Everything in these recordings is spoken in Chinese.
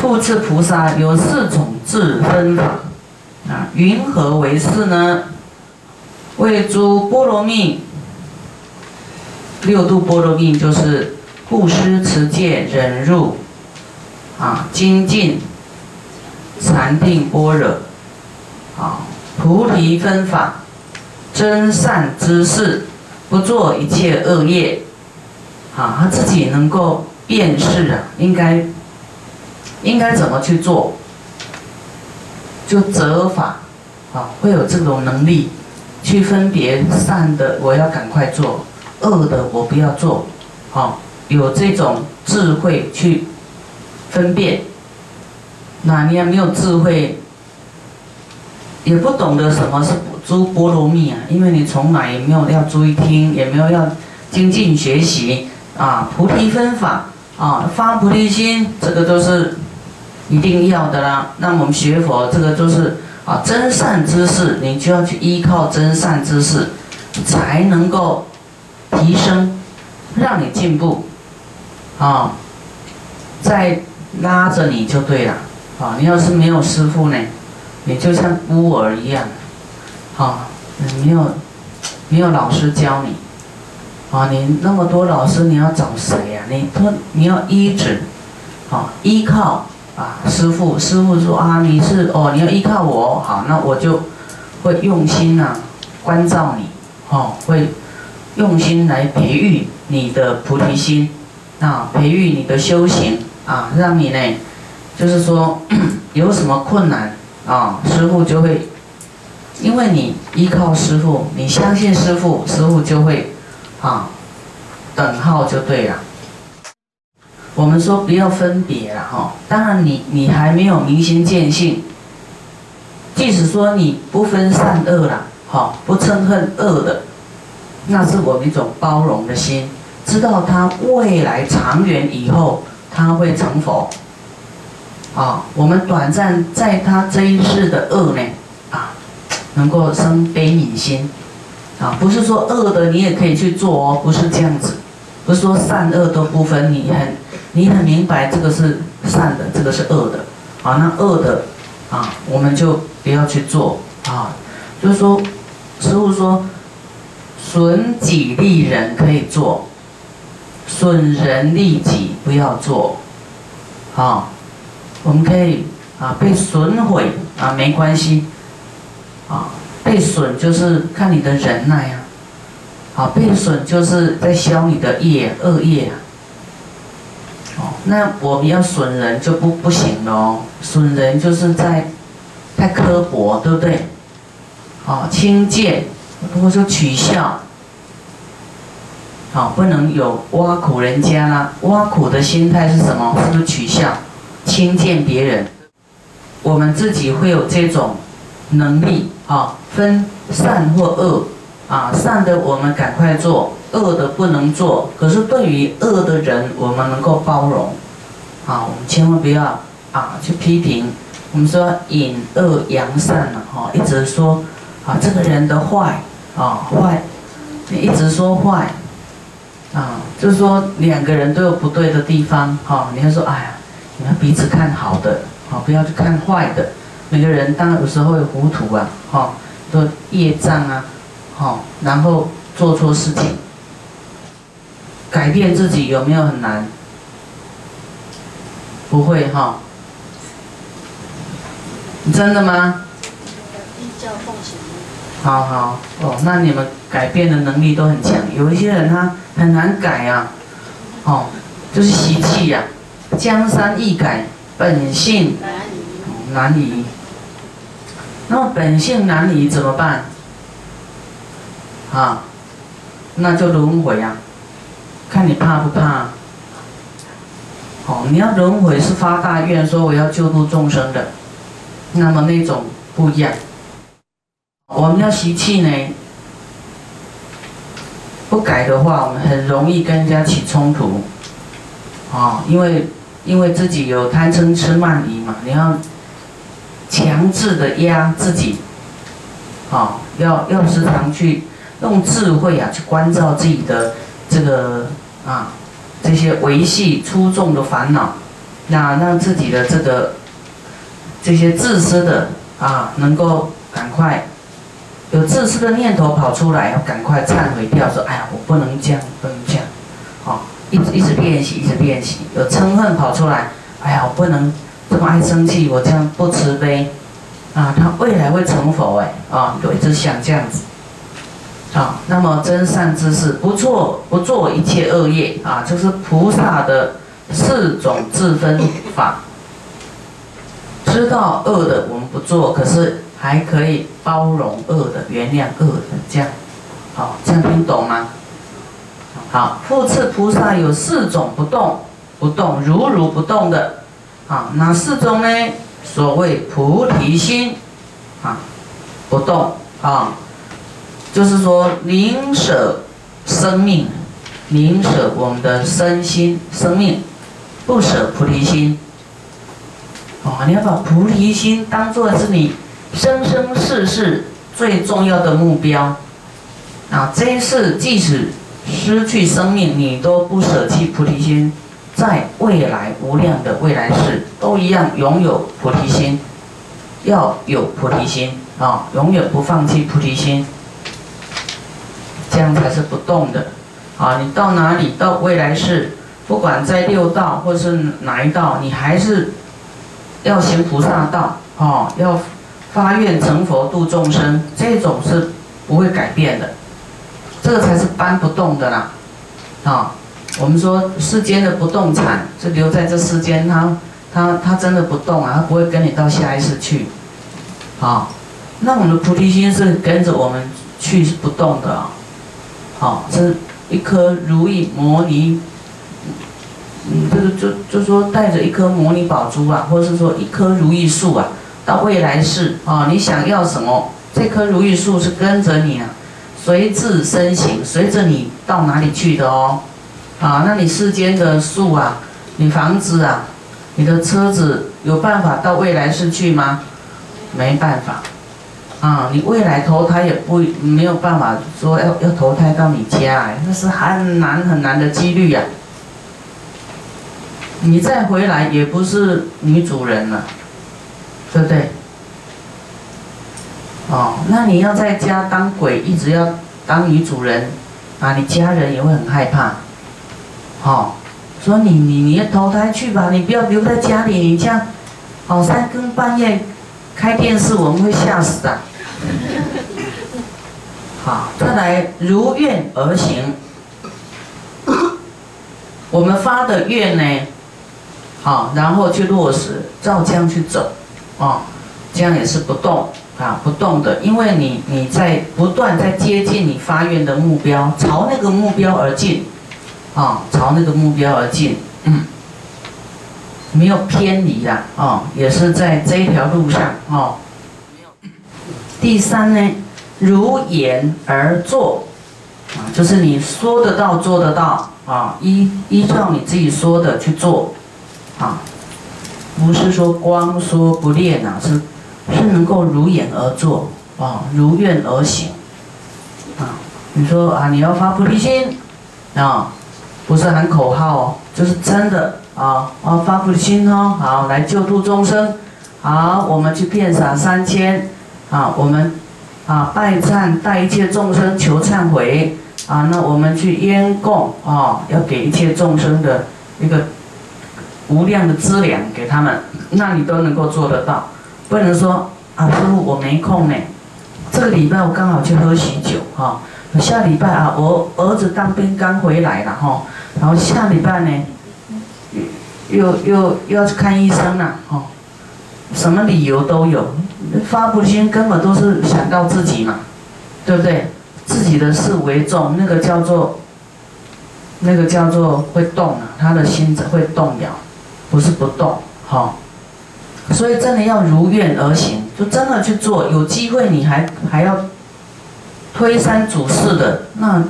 复次菩萨有四种智分法啊，云何为是呢？为诸波罗蜜，六度波罗蜜就是布施、持戒、忍辱啊，精进、禅定、般若啊，菩提分法，真善知识，不做一切恶业啊，他自己能够辨识啊，应该。应该怎么去做？就责法，啊，会有这种能力，去分别善的我要赶快做，恶的我不要做，啊，有这种智慧去分辨。那你也没有智慧，也不懂得什么是诸波罗蜜啊，因为你从来也没有要注意听，也没有要精进学习啊，菩提分法啊，发菩提心，这个都是。一定要的啦。那我们学佛，这个就是啊，真善知识，你就要去依靠真善知识，才能够提升，让你进步，啊，再拉着你就对了。啊，你要是没有师傅呢，你就像孤儿一样，啊，没有没有老师教你，啊，你那么多老师，你要找谁呀？你他你要依止，啊，依靠。啊，师傅，师傅说啊，你是哦，你要依靠我，好，那我就会用心呐，关照你，哦，会用心来培育你的菩提心，啊，培育你的修行，啊，让你呢，就是说有什么困难啊，师傅就会，因为你依靠师傅，你相信师傅，师傅就会啊，等号就对了。我们说不要分别了哈，当然你你还没有明心见性，即使说你不分善恶了，哈，不憎恨恶的，那是我们一种包容的心，知道他未来长远以后他会成佛，啊，我们短暂在他这一世的恶呢，啊，能够生悲悯心，啊，不是说恶的你也可以去做哦，不是这样子，不是说善恶都不分，你很。你很明白这个是善的，这个是恶的，啊，那恶的，啊，我们就不要去做，啊，就是说，师傅说，损己利人可以做，损人利己不要做，啊，我们可以啊被损毁啊没关系，啊，被损就是看你的忍耐呀，啊，被损就是在消你的业恶业啊。那我们要损人就不不行了哦，损人就是在太刻薄，对不对？好，轻贱，或者说取笑，好，不能有挖苦人家啦。挖苦的心态是什么？是不是取笑、轻贱别人？我们自己会有这种能力啊，分善或恶啊，善的我们赶快做。恶的不能做，可是对于恶的人，我们能够包容，啊，我们千万不要啊去批评。我们说引恶扬善了，哈，一直说啊这个人的坏，啊坏，你一直说坏，啊，就是说两个人都有不对的地方，哈，你要说哎呀，你要彼此看好的，啊，不要去看坏的。每个人当然有时候会糊涂啊，哈，都业障啊，好，然后做错事情。改变自己有没有很难？不会哈。真的吗？好好哦，那你们改变的能力都很强。有一些人他很难改啊，哦，就是习气呀。江山易改，本性难移。那么本性难移怎么办？啊，那就轮回啊。看你怕不怕？哦，你要轮回是发大愿，说我要救度众生的，那么那种不一样。我们要习气呢，不改的话，我们很容易跟人家起冲突。啊，因为因为自己有贪嗔痴慢疑嘛，你要强制的压自己，啊，要要时常去用智慧啊去关照自己的这个。啊，这些维系出众的烦恼，那让自己的这个这些自私的啊，能够赶快有自私的念头跑出来，要赶快忏悔掉，说哎呀，我不能这样，不能这样，啊，一直一直练习，一直练习。有嗔恨跑出来，哎呀，我不能这么爱生气，我这样不慈悲，啊，他未来会成佛哎，啊，就一直想这样子。啊，那么真善知识不做不做一切恶业啊，就是菩萨的四种自分法。知道恶的我们不做，可是还可以包容恶的，原谅恶的，这样，好，这样听懂吗？好，复次菩萨有四种不动，不动如如不动的，啊，哪四种呢？所谓菩提心，啊，不动啊。就是说，宁舍生命，宁舍我们的身心生命，不舍菩提心。哦，你要把菩提心当做是你生生世世最重要的目标。啊，这一世即使失去生命，你都不舍弃菩提心，在未来无量的未来世都一样拥有菩提心，要有菩提心啊，永远不放弃菩提心。这样才是不动的，啊，你到哪里到未来世，不管在六道或是哪一道，你还是要行菩萨道，哦，要发愿成佛度众生，这种是不会改变的，这个才是搬不动的啦，啊，我们说世间的不动产是留在这世间，它它它真的不动啊，它不会跟你到下一世去，啊，那我们的菩提心是跟着我们去是不动的啊。好，是一颗如意摩尼，嗯，这个就就说带着一颗摩尼宝珠啊，或者是说一棵如意树啊，到未来世啊，你想要什么，这棵如意树是跟着你啊，随自身行，随着你到哪里去的哦，啊，那你世间的树啊，你房子啊，你的车子有办法到未来世去吗？没办法。啊，你未来投胎也不没有办法说要要投胎到你家哎，那是很难很难的几率呀。你再回来也不是女主人了，对不对？哦，那你要在家当鬼，一直要当女主人，啊，你家人也会很害怕。哦，说你你你要投胎去吧，你不要留在家里，你这样，哦，三更半夜开电视，我们会吓死的。好，再来如愿而行。我们发的愿呢，好，然后去落实，照这样去走，啊，这样也是不动啊，不动的，因为你你在不断在接近你发愿的目标，朝那个目标而进，啊，朝那个目标而进，嗯，没有偏离的，啊，也是在这一条路上，啊。第三呢，如言而做，啊，就是你说得到做得到啊，依依照你自己说的去做，啊，不是说光说不练啊，是是能够如言而做啊，如愿而行，啊，你说啊，你要发菩提心，啊，不是喊口号哦，就是真的啊，啊发菩提心哦，好来救度众生，好，我们去遍洒三千。啊，我们啊拜忏带一切众生求忏悔啊，那我们去烟供啊，要给一切众生的一个无量的资粮给他们，那你都能够做得到，不能说啊师傅我没空呢，这个礼拜我刚好去喝喜酒哈，下礼拜啊我儿子当兵刚回来了哈，然后下礼拜呢又又又要去看医生了哈，什么理由都有。发菩提心根本都是想到自己嘛，对不对？自己的事为重，那个叫做，那个叫做会动啊，他的心会动摇，不是不动，哈。所以真的要如愿而行，就真的去做。有机会你还还要推三阻四的，那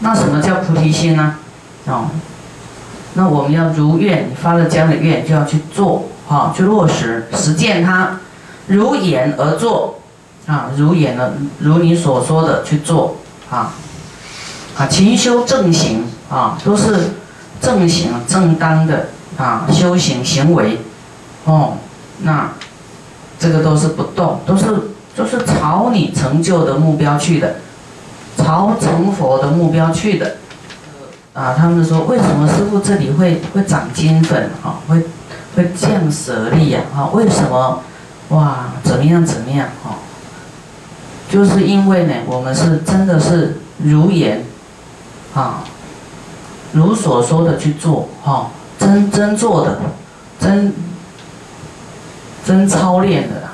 那什么叫菩提心呢？哦，那我们要如愿，你发了这样的愿就要去做，哈，去落实实践它。如言而做，啊，如言的，如你所说的去做，啊，啊，勤修正行，啊，都是正行正当的啊修行行为，哦，那这个都是不动，都是都是朝你成就的目标去的，朝成佛的目标去的。啊，他们说为什么师傅这里会会长金粉啊？会会降舍利呀？啊，为什么？哇，怎么样怎么样？哈，就是因为呢，我们是真的是如言，啊，如所说的去做，哈，真真做的，真真操练的，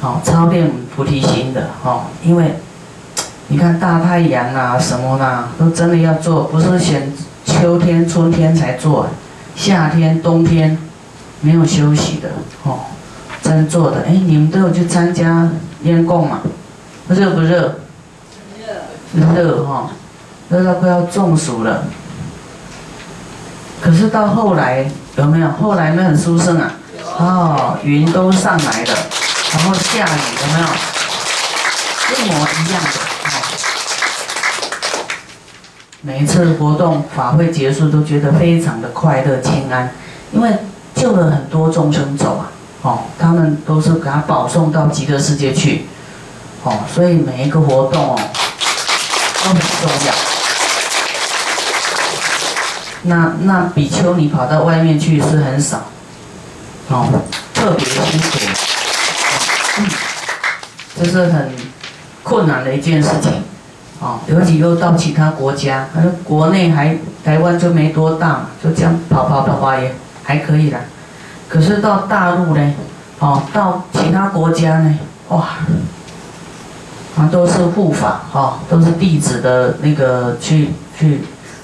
好，操练菩提心的，哈，因为。你看大太阳啊，什么啦，都真的要做，不是选秋天、春天才做，夏天、冬天没有休息的哦，真做的。哎，你们都有去参加烟供嘛？热不热？热。热哈，热到快要中暑了。可是到后来有没有？后来没很舒胜啊？哦，云都上来了，然后下雨有没有？一模一样的。每一次活动法会结束，都觉得非常的快乐、清安，因为救了很多众生走啊，哦，他们都是给他保送到极乐世界去，哦，所以每一个活动哦都很重要。那那比丘尼跑到外面去是很少，哦，特别辛苦，嗯这是很困难的一件事情。哦，尤其又到其他国家，反正国内还台湾就没多大，就这样跑跑跑跑也还可以啦。可是到大陆呢，哦，到其他国家呢，哇，啊都是护法，哈，都是弟子的那个去去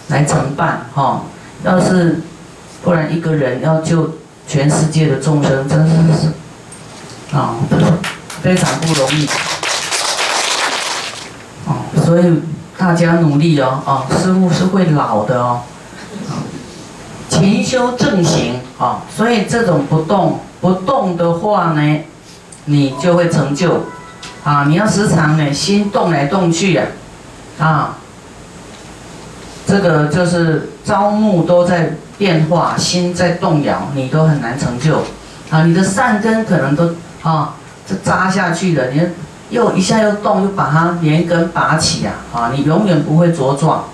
来承办，哈。要是不然一个人要救全世界的众生，真是是啊，非常不容易。哦所以大家努力哦，哦，师傅是会老的哦，勤修正行啊，所以这种不动不动的话呢，你就会成就，啊，你要时常呢心动来动去呀，啊，这个就是朝暮都在变化，心在动摇，你都很难成就，啊，你的善根可能都啊，这扎下去的，你。又一下又动，又把它连根拔起啊！啊，你永远不会茁壮，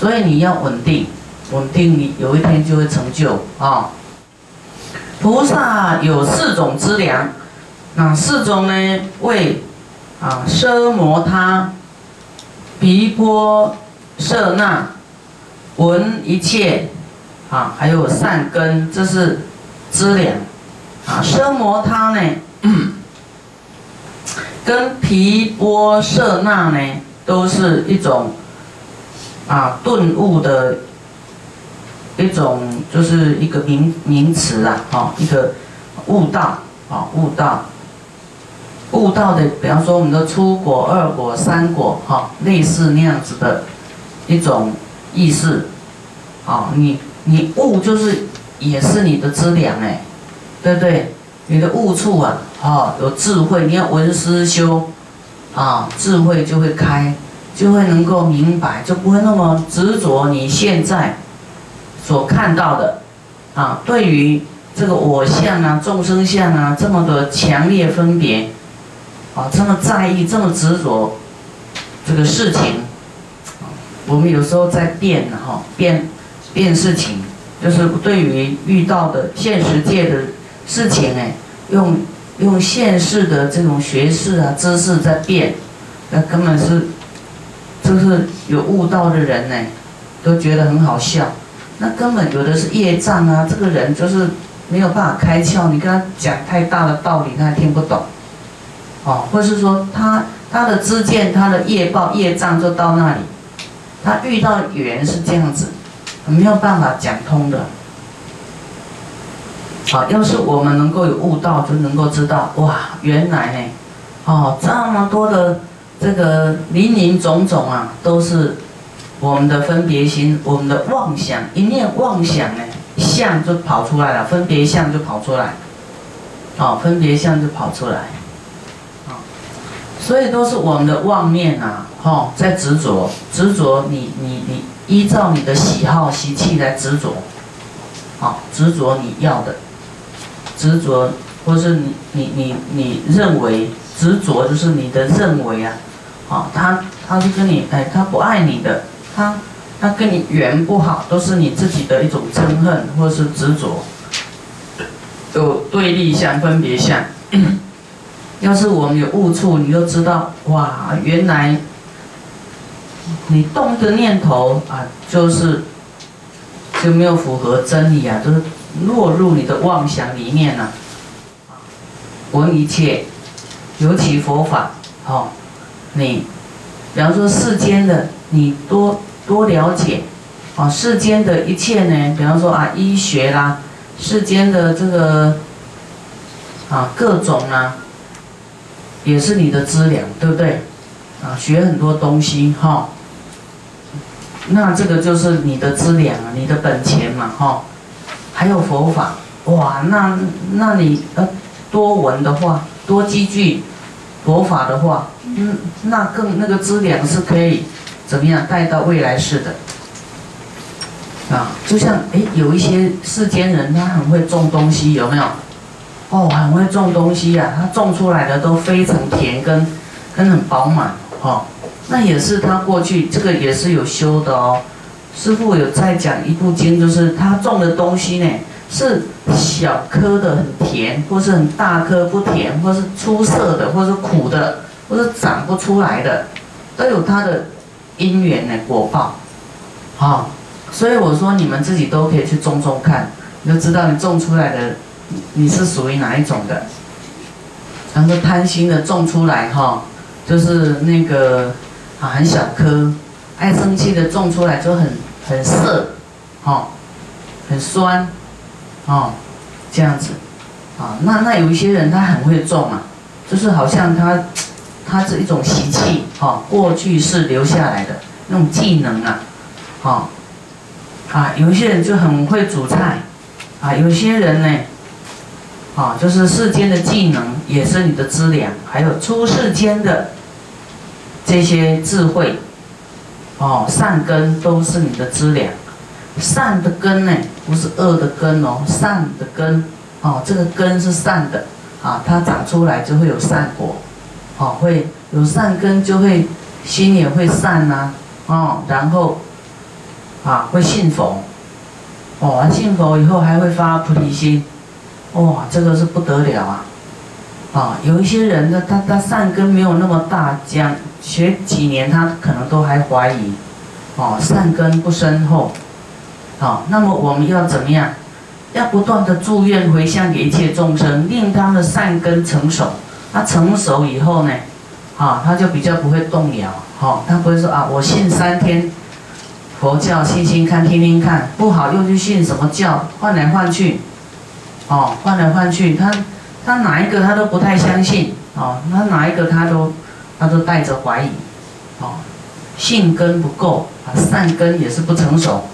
所以你要稳定，稳定你有一天就会成就啊。菩萨有四种资粮，哪四种呢？为啊奢摩他、毗波舍那、闻一切啊，还有善根，这是资粮啊。奢摩他呢？跟毗波舍那呢，都是一种啊顿悟的一种，就是一个名名词啊，哈，一个悟道啊，悟道，悟道的，比方说我们的初果、二果、三果，哈，类似那样子的一种意思，啊，你你悟就是也是你的资粮哎，对不对？你的悟处啊，啊，有智慧，你要闻思修，啊，智慧就会开，就会能够明白，就不会那么执着你现在所看到的，啊，对于这个我相啊、众生相啊这么的强烈分别，啊，这么在意、这么执着这个事情，我们有时候在变哈，变变事情，就是对于遇到的现实界的。事情哎，用用现世的这种学识啊知识在变，那根本是，就是有悟道的人呢，都觉得很好笑。那根本有的是业障啊，这个人就是没有办法开窍。你跟他讲太大的道理，他听不懂。哦，或是说他他的知见、他的业报、业障就到那里，他遇到缘是这样子，没有办法讲通的。好，要是我们能够有悟道，就能够知道，哇，原来呢，哦，这么多的这个林林总总啊，都是我们的分别心，我们的妄想，一念妄想呢，相就跑出来了，分别相就跑出来，哦，分别相就跑出来，啊，所以都是我们的妄念啊，哦，在执着，执着你你你依照你的喜好习气来执着。好，执着你要的，执着，或是你你你你认为执着就是你的认为啊，好，他他是跟你哎，他不爱你的，他他跟你缘不好，都是你自己的一种憎恨或是执着，有对立相、分别相。要是我们有误处，你就知道哇，原来你动的念头啊，就是就没有符合真理啊，就是落入你的妄想里面了。闻一切，尤其佛法，哦，你，比方说世间的，你多多了解，啊，世间的一切呢，比方说啊，医学啦，世间的这个啊，各种啊。也是你的资粮，对不对？啊，学很多东西哈，那这个就是你的资粮啊，你的本钱嘛哈。还有佛法，哇，那那你呃多闻的话，多积聚佛法的话，嗯，那更那个资粮是可以怎么样带到未来世的。啊，就像哎，有一些世间人，他很会种东西，有没有？哦，很会种东西呀，他种出来的都非常甜，跟跟很饱满，哦，那也是他过去这个也是有修的哦。师傅有在讲一部经，就是他种的东西呢，是小颗的很甜，或是很大颗不甜，或是出色的，或是苦的，或是长不出来的，都有它的因缘呢果报，好，所以我说你们自己都可以去种种看，你就知道你种出来的。你是属于哪一种的？然后贪心的种出来哈，就是那个啊很小颗；爱生气的种出来就很很涩，哈，很酸，哦，这样子，啊，那那有一些人他很会种啊，就是好像他他是一种习气，哦，过去是留下来的那种技能啊，哈，啊，有一些人就很会煮菜，啊，有些人呢。啊，就是世间的技能也是你的资粮，还有出世间的这些智慧，哦，善根都是你的资粮。善的根呢，不是恶的根哦，善的根，哦，这个根是善的，啊，它长出来就会有善果，哦，会有善根就会心也会善呐，哦，然后啊会信佛，哦，信佛以后还会发菩提心。哇，这个是不得了啊！啊，有一些人呢，他他善根没有那么大，讲学几年他可能都还怀疑，哦，善根不深厚，好，那么我们要怎么样？要不断的祝愿回向给一切众生，令他们的善根成熟。他成熟以后呢，啊，他就比较不会动摇，好，他不会说啊，我信三天佛教，信信看，听听看，不好又去信什么教，换来换去。哦，换来换去，他他哪一个他都不太相信，哦，他哪一个他都他都带着怀疑，哦，信根不够，啊，善根也是不成熟，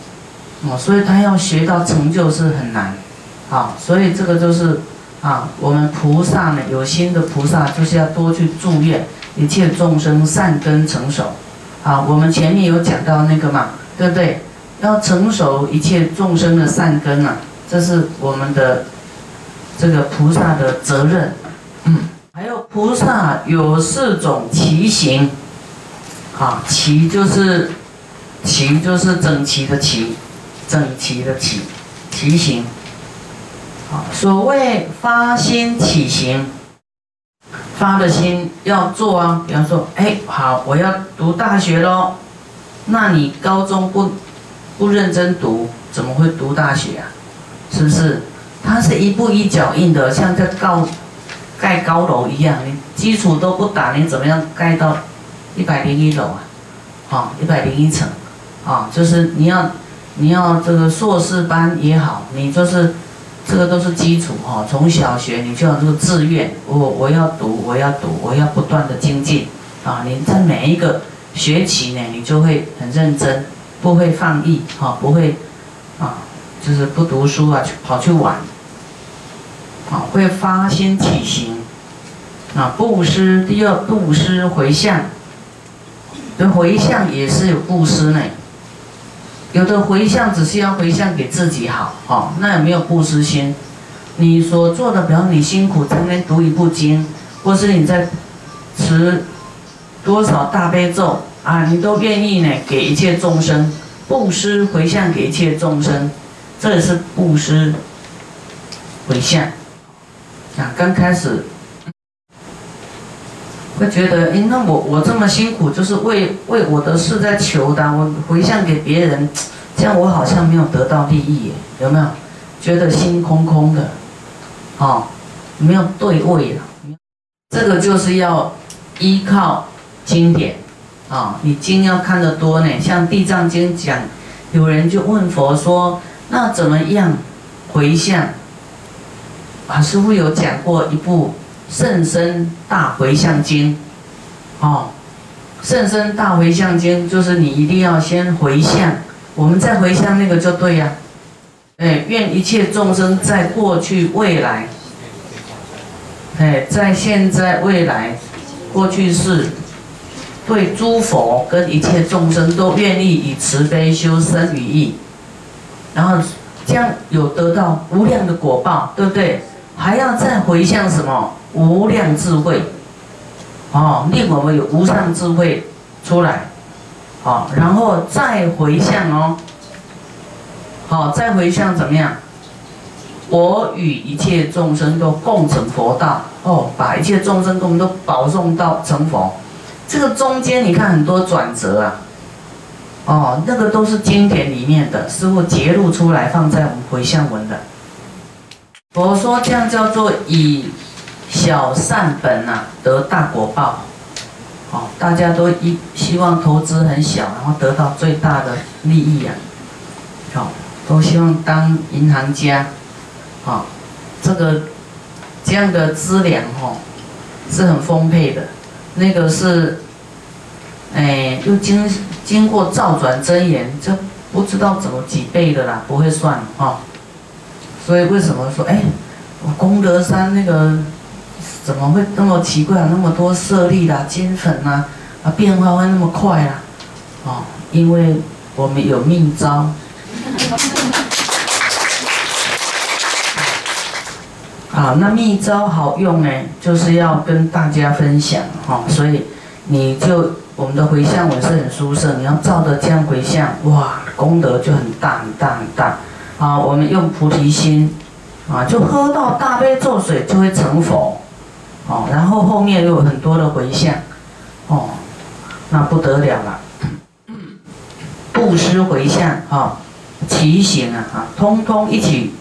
哦，所以他要学到成就是很难，啊，所以这个就是啊，我们菩萨呢，有心的菩萨就是要多去祝愿一切众生善根成熟，啊，我们前面有讲到那个嘛，对不对？要成熟一切众生的善根啊，这是我们的。这个菩萨的责任，嗯，还有菩萨有四种齐行，啊，齐就是齐就是整齐的齐，整齐的齐，齐行。啊，所谓发心起行，发的心要做啊。比方说，哎，好，我要读大学喽，那你高中不不认真读，怎么会读大学啊？是不是？它是一步一脚印的，像在高盖高楼一样，你基础都不打，你怎么样盖到一百零一楼啊？好，一百零一层，啊，就是你要你要这个硕士班也好，你就是这个都是基础哦。从小学你就要这个志愿，我我要读，我要读，我要不断的精进啊！你在每一个学期呢，你就会很认真，不会放逸，哈，不会啊，就是不读书啊，跑去玩。啊，会发心起行，啊，布施，第二布施回向，这回向也是有布施呢，有的回向只是要回向给自己好，哦，那有没有布施心？你所做的，比方你辛苦在那读一部经，或是你在持多少大悲咒啊，你都愿意呢给一切众生布施回向给一切众生，这也是布施回向。啊，刚开始会觉得，哎，那我我这么辛苦，就是为为我的事在求的，我回向给别人，这样我好像没有得到利益，有没有？觉得心空空的，哦，没有对位了。这个就是要依靠经典，啊，你经要看得多呢。像《地藏经》讲，有人就问佛说，那怎么样回向？啊，师傅有讲过一部《圣深大回向经》，哦，《圣深大回向经》就是你一定要先回向，我们再回向那个就对呀。哎，愿一切众生在过去、未来，哎，在现在、未来、过去世，对诸佛跟一切众生都愿意以慈悲修身语意，然后将有得到无量的果报，对不对？还要再回向什么无量智慧，哦，令我们有无上智慧出来，好，然后再回向哦，好，再回向怎么样？我与一切众生都共成佛道，哦，把一切众生我们都保送到成佛。这个中间你看很多转折啊，哦，那个都是经典里面的，师傅揭露出来放在我们回向文的。佛说这样叫做以小善本呐得大果报，好，大家都一希望投资很小，然后得到最大的利益呀，好，都希望当银行家，好，这个这样的资粮哈是很丰沛的，那个是，哎，又经经过造转真言，这不知道怎么几倍的啦，不会算哈。所以为什么说哎，我功德山那个怎么会那么奇怪啊？那么多舍利啦、金粉呐，啊变化会那么快啊？哦，因为我们有命招。啊，那密招好用呢，就是要跟大家分享哈。所以你就我们的回向文是很殊胜，你要照着这样回向，哇，功德就很大很大很大。啊，我们用菩提心，啊，就喝到大悲咒水就会成佛，哦，然后后面又有很多的回向，哦，那不得了了，布施回向，哈，齐行，啊，通通一起